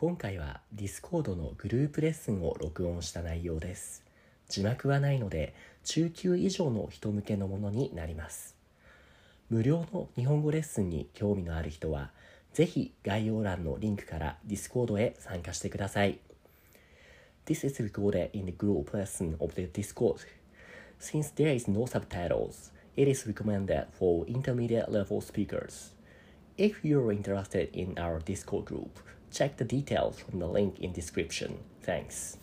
今回は Discord のグループレッスンを録音した内容です字幕はないので中級以上の人向けのものになります無料の日本語レッスンに興味のある人はぜひ概要欄のリンクから Discord へ参加してください This is recorded in the group lesson of the Discord. Since there is no subtitles, it is recommended for intermediate level speakers. If you're interested in our Discord group, check the details from the link in description. Thanks.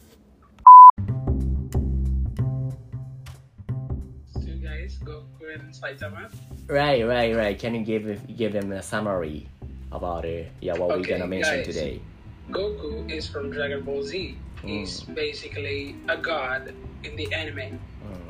two guys, Goku and Saitama. Right, right, right. Can you give give them a summary about it? yeah what we're gonna mention guys. today? Goku is from Dragon Ball Z. He's hmm. basically a god in the anime.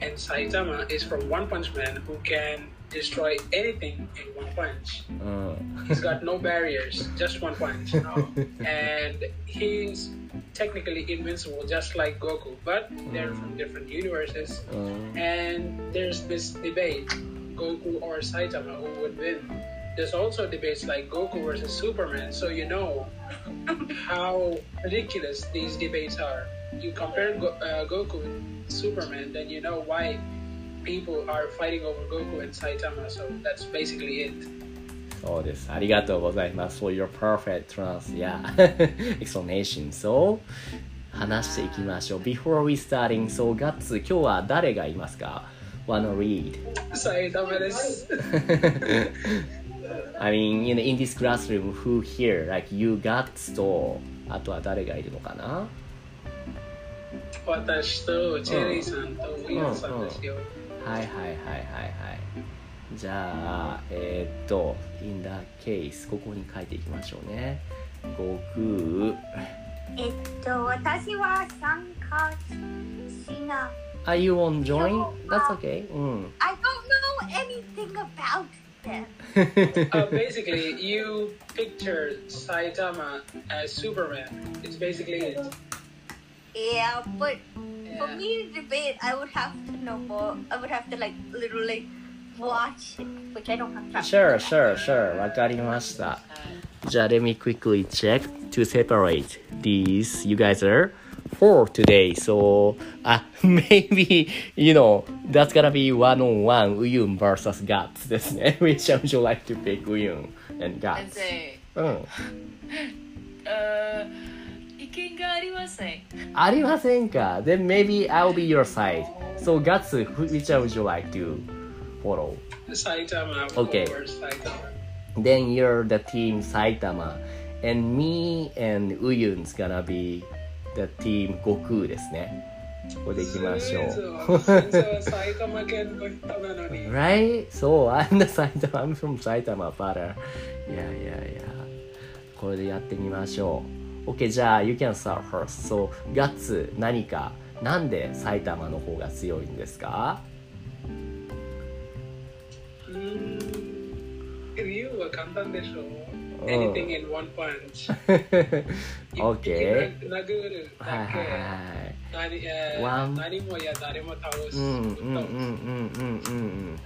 And Saitama is from One Punch Man who can destroy anything in one punch. Uh. He's got no barriers, just one punch. You know? and he's technically invincible, just like Goku, but they're from different universes. Uh. And there's this debate Goku or Saitama, who would win? There's also debates like Goku versus Superman, so you know how ridiculous these debates are You compare Go- uh, Goku with Superman, then you know why people are fighting over Goku and Saitama, so that's basically it. そうです。ありがとうございます。For your perfect trans, yeah, explanation. So, 話していきましょう。Before we starting, so ガッツ、今日は誰がいますか ?Wanna read? Saitama is. I mean, in, in this classroom, who here? Like you, Guts と、あとは誰がいるのかな 私とチェリーさんとウィルさんですよ。はいはいはいはいはい。じゃあ、えーっと、in the case、ここに書いていきましょうね。悟空。えっと、私は参加しな。Are you on join? よ That's okay. うん。I don't know anything about them. Uh, basically, you picture Saitama as Superman. It's basically it. Yeah, but for Yeah. me to debate, I would have to know more. I would have to like literally watch it, which I don't have time. Sure, sure, sure. わかりました。じゃあ、let me quickly check to separate these. You guys are four today. So, あ、maybe, you know, that's gonna be one on one, ウユン versus Guts ですね。Which one would you like to pick ウユン and 先 Guts? 生、うん。あー意 見がありません。ありませんか Then maybe I'll be your side. So, Guts, which one would you like to follow? Saitama, Okay. Saitama. then you're the team Saitama and me and Uyun's gonna be the team Goku ですねこれでいきましょう埼玉県の人なのに。Right? So I'm the Saitama I'm from Saitama but uh, yeah yeah yeah これでやってみましょう OK じゃあ You can start first. So ガッツ何かなんで埼玉の方が強いんですか？うーん理由は簡単でしょ Anything in one punch. OK 殴るはいはいだけ。はい。何えー One 何もや誰も倒す。うんうんうんうんうんうんうん。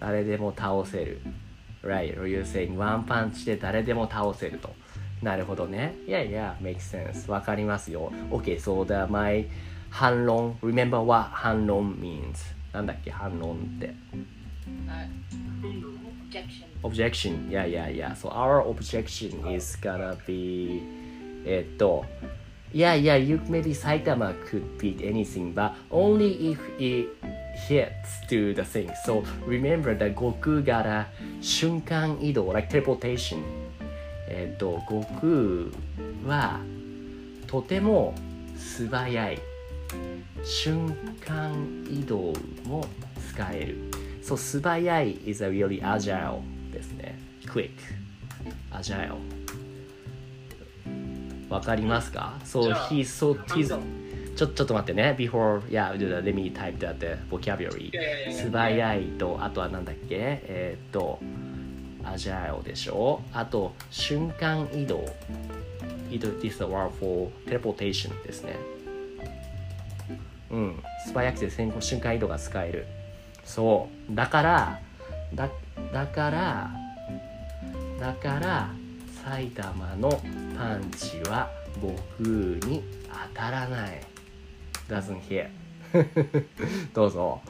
誰でも倒せる。Right, you're saying one punch で誰でも倒せるとなるほどね Yeah, yeah, makes sense わかりますよ Okay, so the my 反論 Remember what 反論 means なんだっけ反論ってはい objection objection yeah yeah yeah so our objection is gonna be えっと yeah yeah you maybe Saitama could beat anything but only if it hits to the thing so remember that Goku got a 瞬間移動 like teleportation えっと悟空はとても素早い瞬間移動も使える。そう、素早い is a really agile ですね。quick, agile。わかりますか？そう、じゃあ he's so, he's, ドちょちょっと待ってね。before, yeah, let me type that vocabulary. 素早いと、あとはなんだっけ？えーっと、agile でしょ？あと、瞬間移動。移動 this is a word for teleportation ですね。うん、素早くて先行瞬間移動が使えるそうだからだだからだから埼玉のパンチは悟空に当たらない doesn't hit どうぞ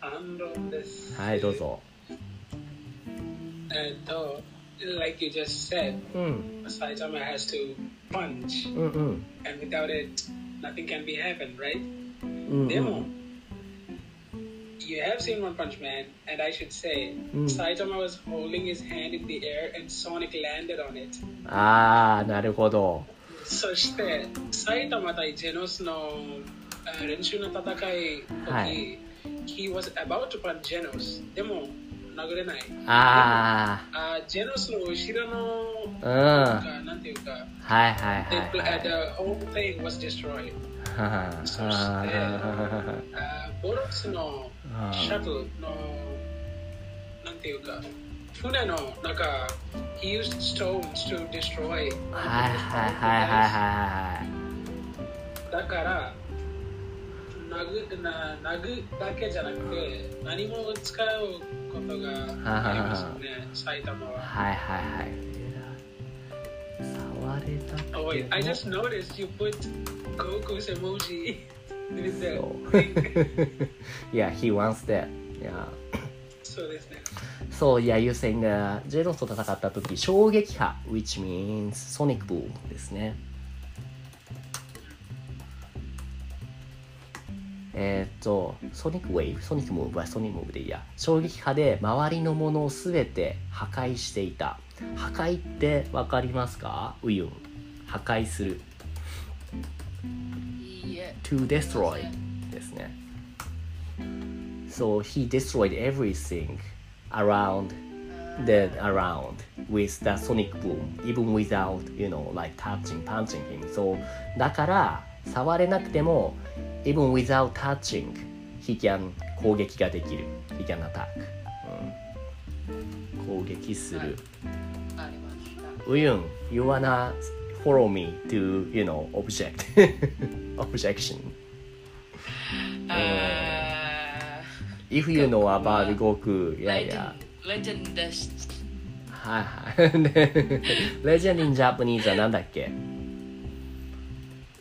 反論です。はいどう。ぞ えっと、like you just said, うん Saitama has to punch, うんうん and without it, nothing can be happen, right? うんでも、you have seen One Punch Man, and I should say, Mm. Saitama was holding his hand in the air and Sonic landed on it. ああなるほどそして、埼玉対ジェノスのあ練習の戦い時、はい he was about to punch ジェノス。でも、 殴れない。ああジェノスの後ろの、あうんなんていうか、いはいはいはい the whole thing was destroyed. はそしてボロスのあシャトルの、なんていうか、船の中、he used stones to destroy. はいはいはいはいはいだから、殴な殴だけじゃなくて、何も使うことがありますよね、埼玉は。はいはいはい触れたけど Oh wait, I just noticed you put Goku's emoji with thing. yeah he wants that yeah そうですね。そう、いや、優先が、ジェロスと戦った時、衝撃波、which means sonic boom ですね。えーっと、ソニックウェイブ、ソニックムーブはソニックムーブでいいや。衝撃波で周りのものをすべて破壊していた。破壊ってわかりますかウユン。破壊する。いいえ to destroy ですね。So he destroyed everything around the around with the sonic boom, even without, you know, like touching, punching him. So だから触れなくても even without touching, he can 攻撃ができる。He can attack. うん、攻撃する。ありましたウユン、you wanna follow me to, you know, object. objection. あ If you know about 悟空、いーやいや。レジェンドですはいはい。でレジェンド in Japanese はなんだっけ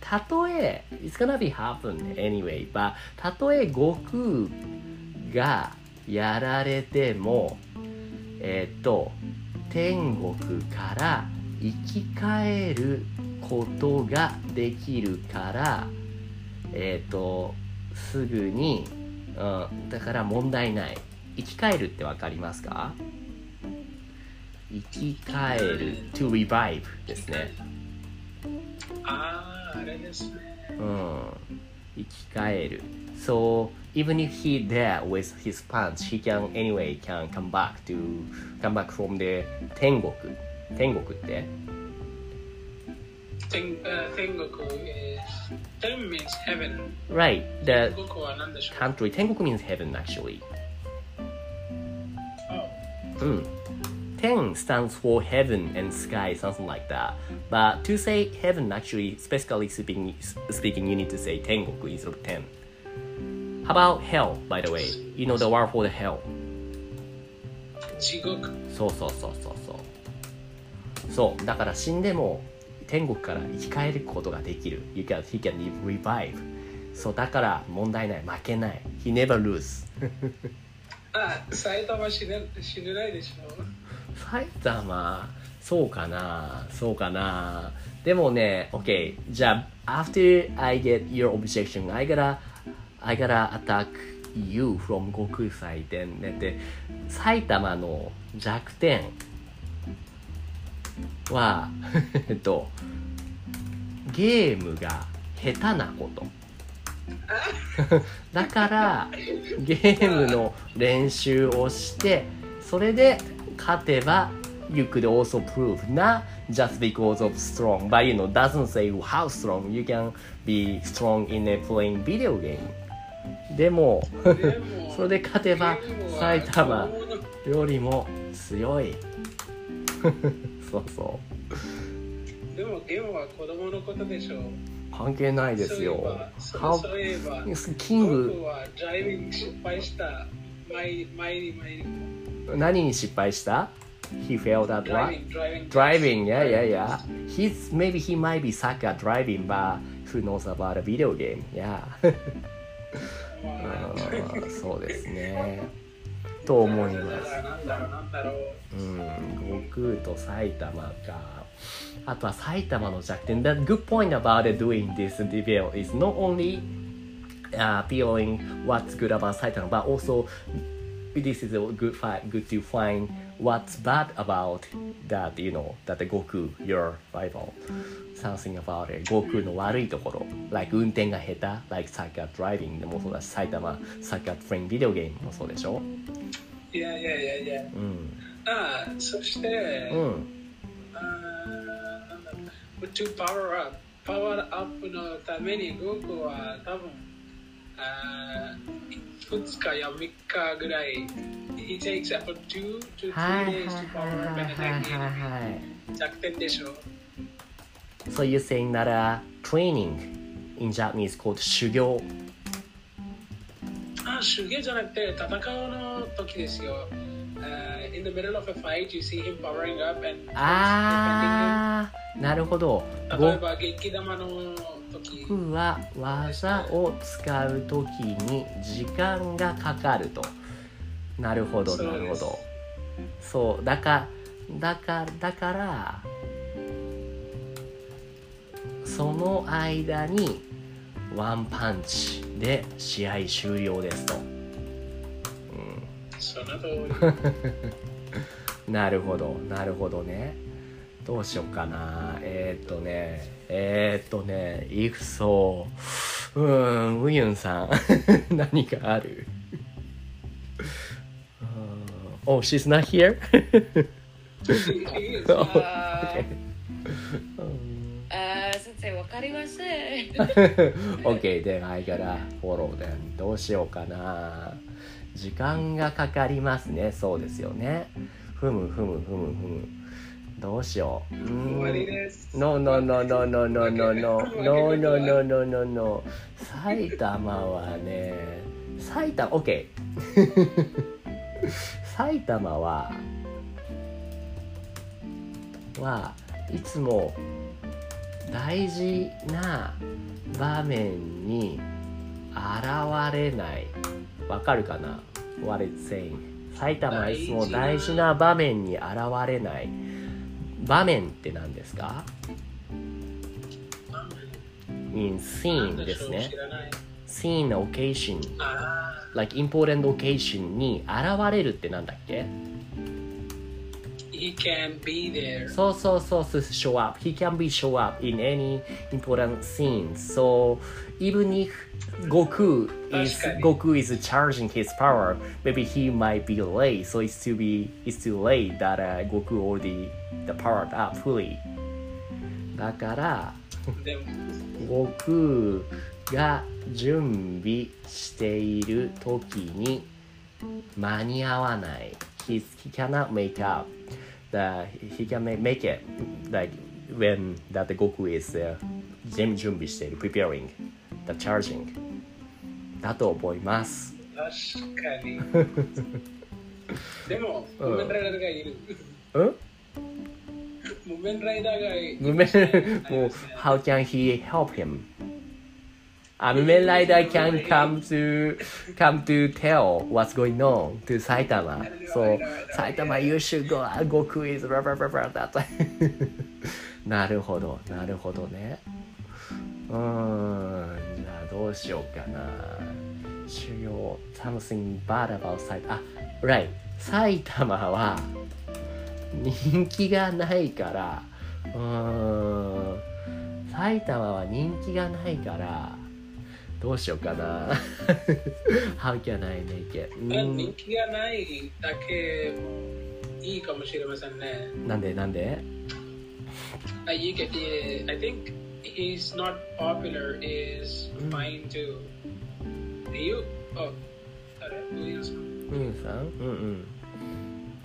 たとえ it's gonna be happen anyway, but たとえ悟空がやられてもえっ、と天国から生き返ることができるからえっ、とすぐに、うん、だから問題ない。生き返るってわかりますか？生き返る。to revive ですね。ああ、あれですね。うん生き返る so even if he there with his punch he can anyway can come back to come back from the 天国天国って天あ天国 is 天 means heaven。right 天 the 国は何でしょう country 天国 means heaven actually Oh, うん。10 stands for heaven and sky, something like that. But to say heaven, actually, specifically speaking, speaking you need to say 天国 instead of 10. How about hell, by the way? You know the word for the hell. 地獄。そうそうそうそうそう。そう、だから死んでも天国から生き返ることができる。You can, he can revive. そう、だから問題ない。負けない。He never lose. あ、埼玉死ね死ねないでしょ。埼玉そうかなそうかな。でもね OK じゃあ after I get your objection I gotta I gotta attack you from 悟空祭典ねで。埼玉の弱点は えっとゲームが下手なこと。だからゲームの練習をしてそれで勝てば you could also prove not just because of strong but you know doesn't say how strong you can be strong in a playing video game でもそれで勝てば埼玉よりも強いそうそでもゲームは子供のことでしょう。う関係ないですよそういえば、キング僕はドライビング失敗した。何に失敗した He failed at what? Driving, yeah, yeah, yeah. He's maybe he might be suck at driving, but who knows about a video game? Yeah. そうですね。と思います。うん、悟空と埼玉か。あとは埼玉の弱点。The good point about doing this debate is not only uh, feeling what's good about Saitama, but also this is a good fight, good to find what's bad about that, you know, that the Goku, your rival. Something about it. 悟空の悪いところ。like 運転が下手。like サッカー driving でもそうだし、埼玉サッカー playing video game もそうでしょいやいやいやいや。うん。ああ、そして、うん。あーなんだろう to power up パワーアップのためにゴークは多分あー 2日や3日ぐらい He takes about 2 to はいはい3 days to power up はい and はい attack はいはい。弱点でしょ So you're saying that uh, training in Japanese called 修行。あ修行じゃなくて戦うの時ですよ、uh, In the middle of a fight you see him powering up and あー、なるほど。defending him 例えば激玉の時僕は技を使うときに時間がかかると。なるほど、なるほど。そう、だから、だから、だから、その間にワンパンチで試合終了ですと。その通りなるほど、なるほどね。どうしようかな。えー、っとね、えー、っとね、いくそう。うーん、ウユンさん、何かある？うん Oh, she's not here? He is. うんあー先生わかりません OK, then I gotta follow them. どうしようかな。時間がかかりますね。そうですよね。ふむふむふむふむ。どうしよう。うーん終わりです。No, no, no, no, no, no, no, no, no, no, no, no, no, no. 埼玉はね、埼玉、OK。埼玉は、はいつも大事な場面に現れない。わかるかな ?What it's saying. 埼玉はいつも大事な場面に現れない。場面って何ですか ?in scene ですね scene occasion あ like important occasion に現れるってなんだっけあ、he can be there. そうそうそう show up he can be show up in any important scenes so even if Goku is Goku is charging his power maybe he might be late so it's to be it's too late that、uh, Goku already the powered up fully だからでも、悟空が準備している時に間に合わない he, he cannot make up the, he can make, make it like when that the Goku is、uh, 準準備している preparing the charging だと思います確かに。でも、うんムーメンライダーがいる。うんムーメンライダーがいる。無面もう how can he help him あ、無面ライダー can come to come to tell what's going on to 埼玉。そう、埼玉 you should go, Goku is blah blah blah blah that なるほど、なるほどね。うーん、じゃあどうしようかな。修行、something bad about 埼玉。あ、right。埼玉は人気がないから、うーん、埼玉は人気がないから、どうしようかな。How can I make it? う人ん気がないだけいいかもしれませんね。なんでなんで Uh, you get, yeah, I think he's not popular is Mm. fine too. You, oh, 誰ウィルさんうんさんうんうん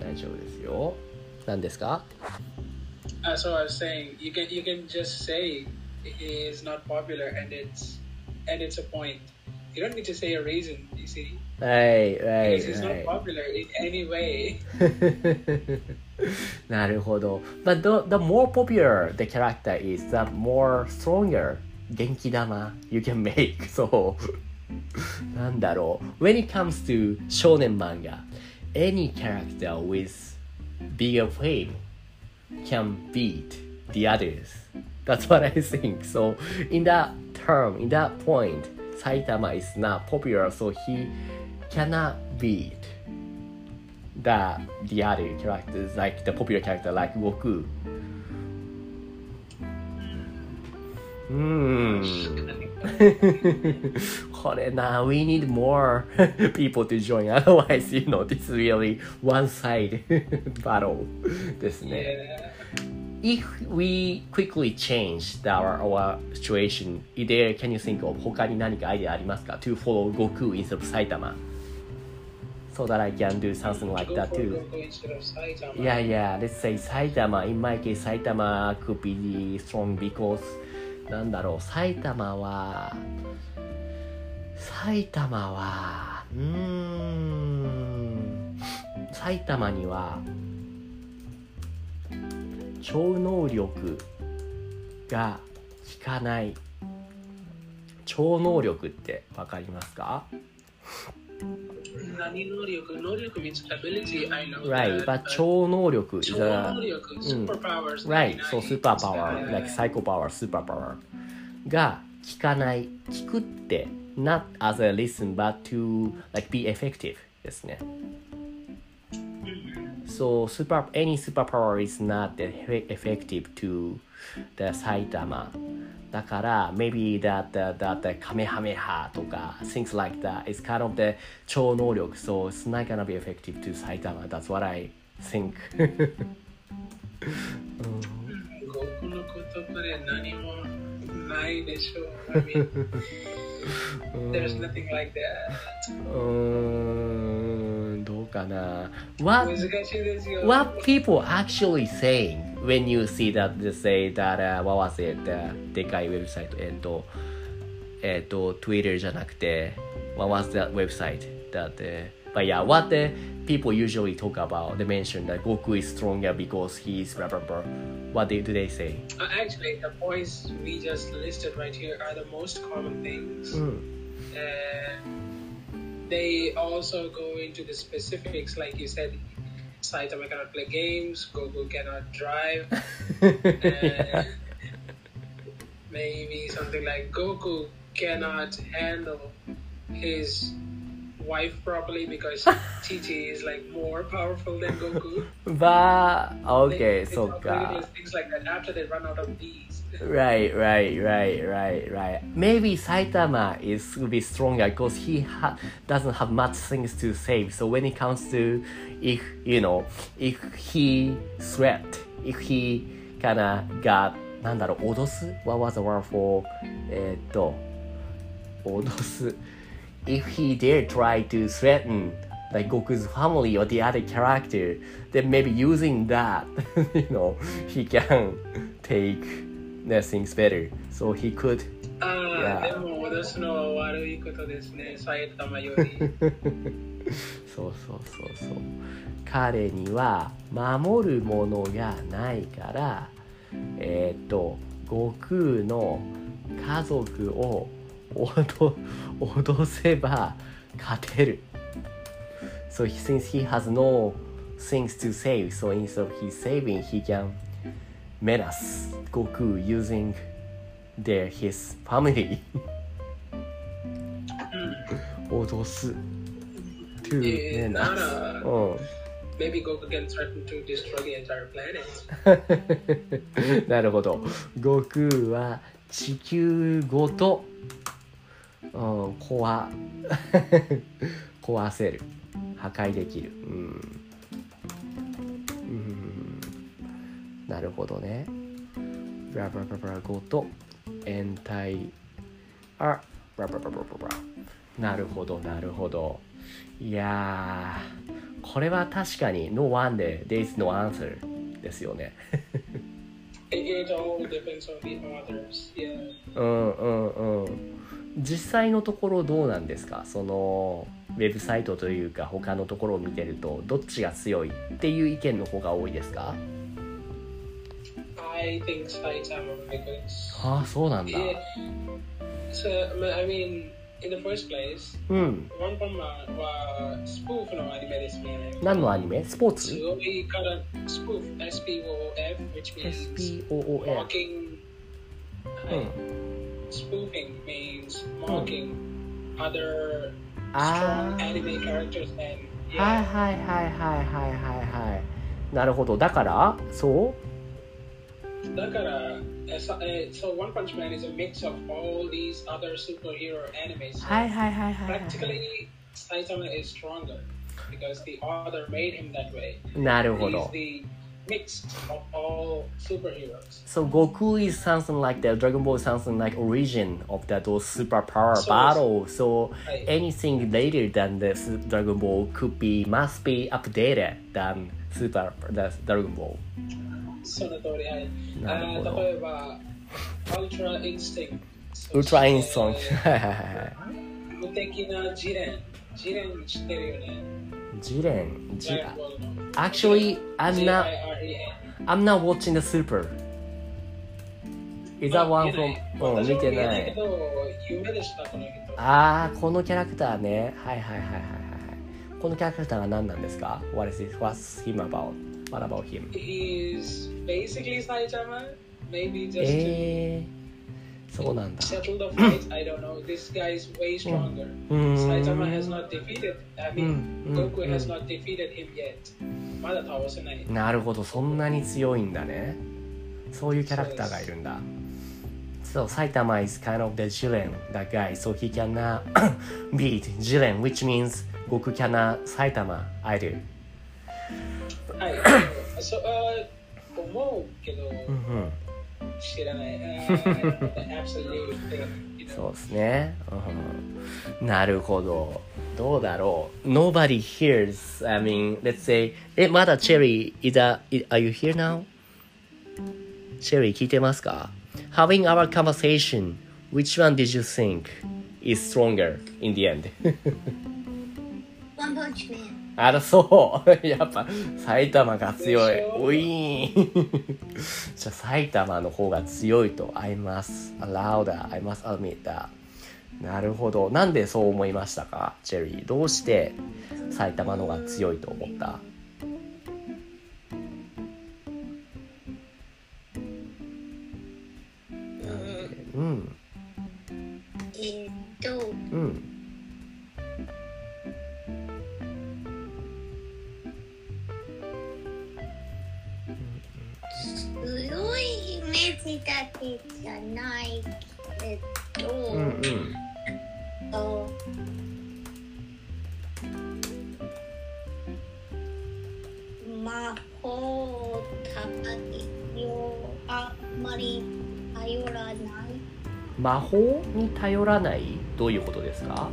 大丈夫ですよ何ですか Uh, so I was saying, you can you can just say he is not popular, and it's and it's a point. You don't need to say a reason. You see, はいはい because he's は not い popular in any way. なるほど。But the, the more popular the character is, the more stronger 元気玉 you can make. そう。なんだろう。When it comes to 少年漫画、any character with bigger fame can beat the others. That's what I think. So in that term, in that point, Saitama is not popular, so he cannot beat the the other characters like the popular character like Goku. Hmm. これな、we need more people to join. Otherwise, you know, this is really one side battle ですね。 Yeah. If we quickly change our, our situation, there can you think of 他に何かアイデアありますか ?to follow Goku instead of Saitama? So that I can do something like that too. Yeah, yeah. Let's say Saitama. In my case, Saitama could be strong because なんだろう、埼玉は、埼玉は、うーん、埼玉には、超能力が効かない。超能力ってわかりますか Nani Noryoku. Noryoku means ability. I know. Right, that, but 超能力 is a... Noryoku, superpowers. Right, nani so nani. superpower, like psycho power, superpower が効かない、効くって、not as a listen but to like be effective ですね。So super any superpower is not effe- effective to the Saitama. だから、maybe that, that, that, that カメハメハとか things like that is kind of the 超能力 so it's not gonna be effective to Saitama. That's what I think. ゴクの言葉で何もないでしょう。I mean, there's nothing like that. うーんどうかな What 難しいですよ。 what people actually saying when you see that they say that、uh, what was it、uh, でかいウェブサイトえっ、とえっ、と Twitter じゃなくて what was that website that、uh, but yeah what the people usually talk about they mention that Goku is stronger because he is blah blah blah what they, do they say Uh, actually, the points we just listed right here are the most common things. うん And they also go into the specifics, like you said. Saitama cannot play games. Goku cannot drive. and maybe something like Goku cannot handle his wife properly because TT is like more powerful than Goku. but They- okay they そっ talk か about things like that after they run out of these. Right, right, right, right, right. Maybe Saitama is will be stronger because he ha- doesn't have much things to save. So when it comes to if you know if he threat, if he kinda got なんだろう脅す What was the word for えーっと脅す If he dare try to threaten like Goku's family or the other character, then maybe using that, you know, he can take the things better. So he could ああ、Yeah. でも脅すのは悪いことですね、埼玉より。そうそうそうそう彼には守るものがないからえーっと悟空の家族を脅脅せば勝てる So he, since he has no things to save so instead of he saving he can menace Goku using their his family 脅す to menace ら、うん maybe Goku can threaten to destroy the entire planet. なるほど。悟空は地球ごと、うん、壊壊せる。破壊できる。うん、なるほどね。ブラブラブラブラ語と延滞あブラブラブラブラブラなるほどなるほど。いやーこれは確かに No one で There is no answer ですよね。It, all depends on the authors. Yeah. うんうんうん。実際のところどうなんですかそのウェブサイトというか他のところを見てるとどっちが強いっていう意見の方が多いですか I think because ああそうなんだ。it, so I mean in the first place うん。uh, uh, spoof no anime ですね何のアニメスポーツすごいから spoof S-P-O-O-F which means ?SPOOF。mocking うんはい。Spoofing means mocking other あ strong あ。anime characters and はい yeah はいはいはいはいはいはい。なるほど。だから、そうだから、uh, so, uh, so One Punch Man is a mix of all these other superhero animes. はいはいはいはいはい。Practically, Saitama is stronger because the author made him that way. なるほ He's ど。the mix of all superheroes. So Goku is something like the Dragon Ball is something like origin of that those superpower So- battle. So はい。 anything later than the Su- Dragon Ball could be must be updated than Super the Dragon Ball. その通り、はい。なるほどあー例えば、Ultra Instinct。 Ultra Instinct そしてはいはいはいはい。無敵なジレン。 ジレン知ってるよね。ジレン、ジ Ball の Actually, I'm not I'm not watching the Super. Is that one from うん見てない。ああこのキャラクターねはいはいはいはいはいはいこのキャラクターが何なんですか What is it? What's him about? What about him? He's basically Saitama. Maybe just えー、そうなんだ settle the fight. I don't know. This guy is way stronger. うーん Saitama has not defeated. I mean, Mm, mm, Goku has mm. not defeated him yet. まだ倒せない。なるほどそんなに強いんだねそういうキャラクターがいるんだ So Saitama is kind of the Jiren, that guy, so he cannot beat Jiren, which means Goku cannot Saitama either. はい。so, あ思うけど、うんうん知らない。Uh, そ?うですね。うんなるほど。どうだろう。Nobody hears. I mean, let's say, え、まだチェリー、is that, are you here now? チェリー聞いてますか ?Having our conversation, which one did you think is stronger in the end? One Punch Man. あら、そう。やっぱ、埼玉が強いでし。ょウィーン。じゃあ、埼玉の方が強いと。I must allow that. I must admit that. なるほど。なんでそう思いましたか？チェリー。どうして埼玉の方が強いと思った？うん。えーっと、うん。じゃないけど、うんうん。と魔法たよあまり頼らない。魔法に頼らない？どういうことですか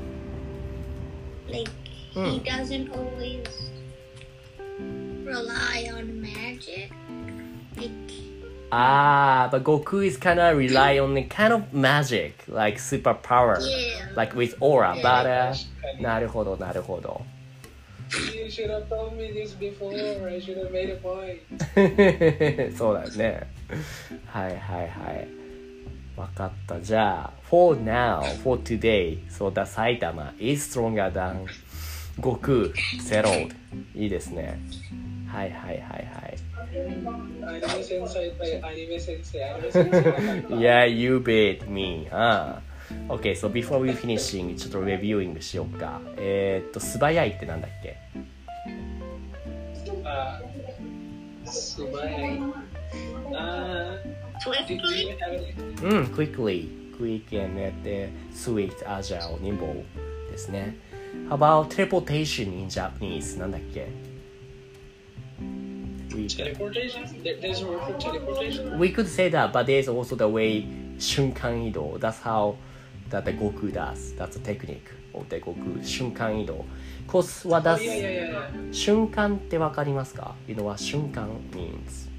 ？Like he doesn't always rely on magic ああ、but Goku is kind of rely on the kind of magic, like superpower, yeah like with aura, but、uh, 確かになるほど、なるほど。 You should have told me this before. I should have made a point. そうだよね。はいはいはい。わかった。じゃあ、for now, for today, so the Saitama is stronger than Goku settled. いいですね。はいはいはいはい。アニメ先生、アニメ先生、アニメ先生だから。Yeah, you beat me. ああ。OK, so before we finishing, ちょっとレビューイングしようか。えー、っと、素早いってなんだっけあ素早い。あ?うん、quickly, quick and で swift, agile, nimble ですね。How about teleportation in Japanese? なんだっけ ?We we can Teleportation? There- There's a word for teleportation? we could say that, but there's also the way 瞬間移動 That's how that the Goku does. That's the technique of the Goku 瞬間移動 Cause what Oh, does yeah, yeah, yeah, yeah. 瞬間ってわかりますか You know what 瞬間 means?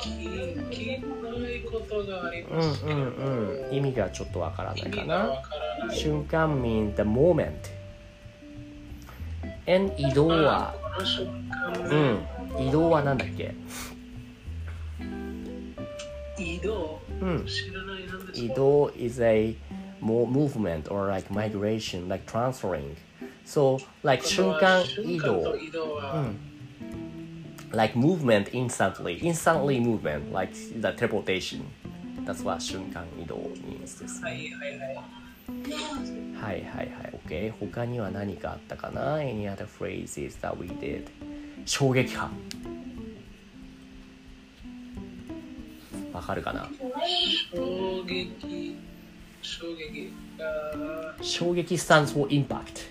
聞聞かないことがありうんますけど、うんうん意味がちょっとわからない意かな味がわからない。瞬間 means the moment and 移動はあこの瞬間うん移動はなんだっけ移動うん知らないなんですか移動 is a more movement or like migration like transferring so like 瞬間移動瞬間と移動は、 like movement instantly instantly movement like the teleportation that's what 瞬間移動 means ですはいはいはい。 はいはいはい OK 他には何かあったかな Any other phrases that we did 衝撃波わかるかな衝撃、衝撃が、衝撃 stands for impact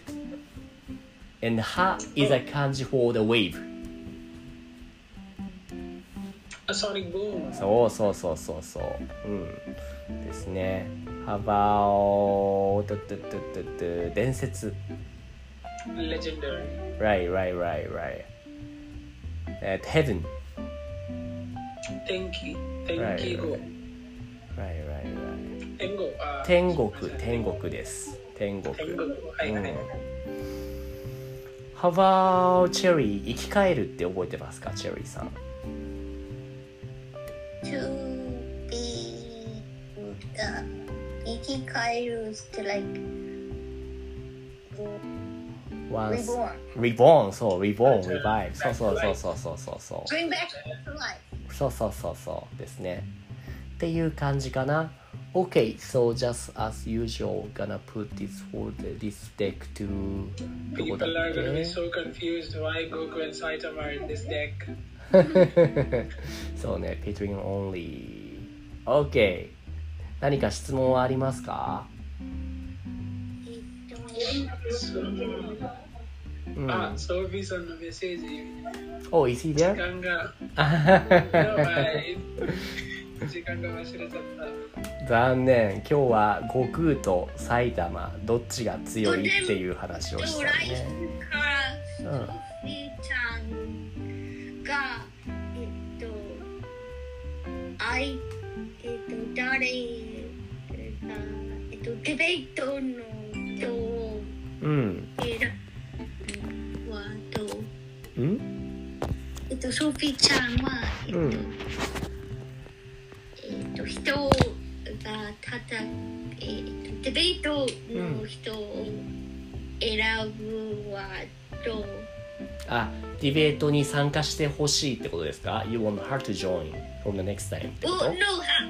and 波 is a 漢字 for the wave a sonic boom。そうそうそうそうそううんですね about ととととと伝説 legendary。Right right right right at heaven 天気、天気語 right.。right right right 天語、あ天国天国です天国天国。はいはい。うん How about チェリー生き返るって覚えてますかチェリーさん to be the 生き返る to like Once reborn reborn そう reborn revive そうそうそうそうそうそうそう bring back to life そうそうそうそうですねっていう感じかな Okay, so just as usual, gonna put this for the, this deck to どこだ People っ are gonna be け so confused why Goku and Saitama are in this deck. そうね、Patreon only. OK。 何か質問はありますか？そううん。あ、ソフィーさんのメッセージ。Oh, is he 時?間が、はい時間が忘れちゃった。残念。今日は悟空と埼玉、どっちが強いっていう話をしたね。うんソフィーちゃんがえっとあいえっと誰がえっとデベートの人をうん。選ぶはとんえっとソフィーちゃんはえっと、うんえっと人がたたえっとディベートの人を選ぶはと、あ、ディベートに参加してほしいってことですか ?You want her to join from the next time ってこ Well, と no,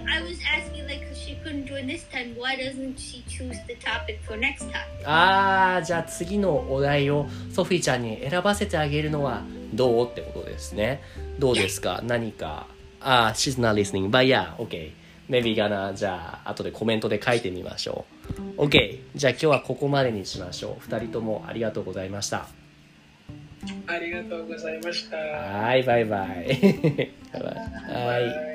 I, was asking like she couldn't join this time. Why doesn't she choose the topic for next time? あー、じゃあ次のお題をソフィーちゃんに選ばせてあげるのはどうってことですね。どうですか何か。あー、she's not listening. But yeah, okay. Maybe gonna, じゃあ後でコメントで書いてみましょう。OK。じゃあ今日はここまでにしましょう。二人ともありがとうございました。ありがとうございました。はい、バイバイ。バイバイ。はい。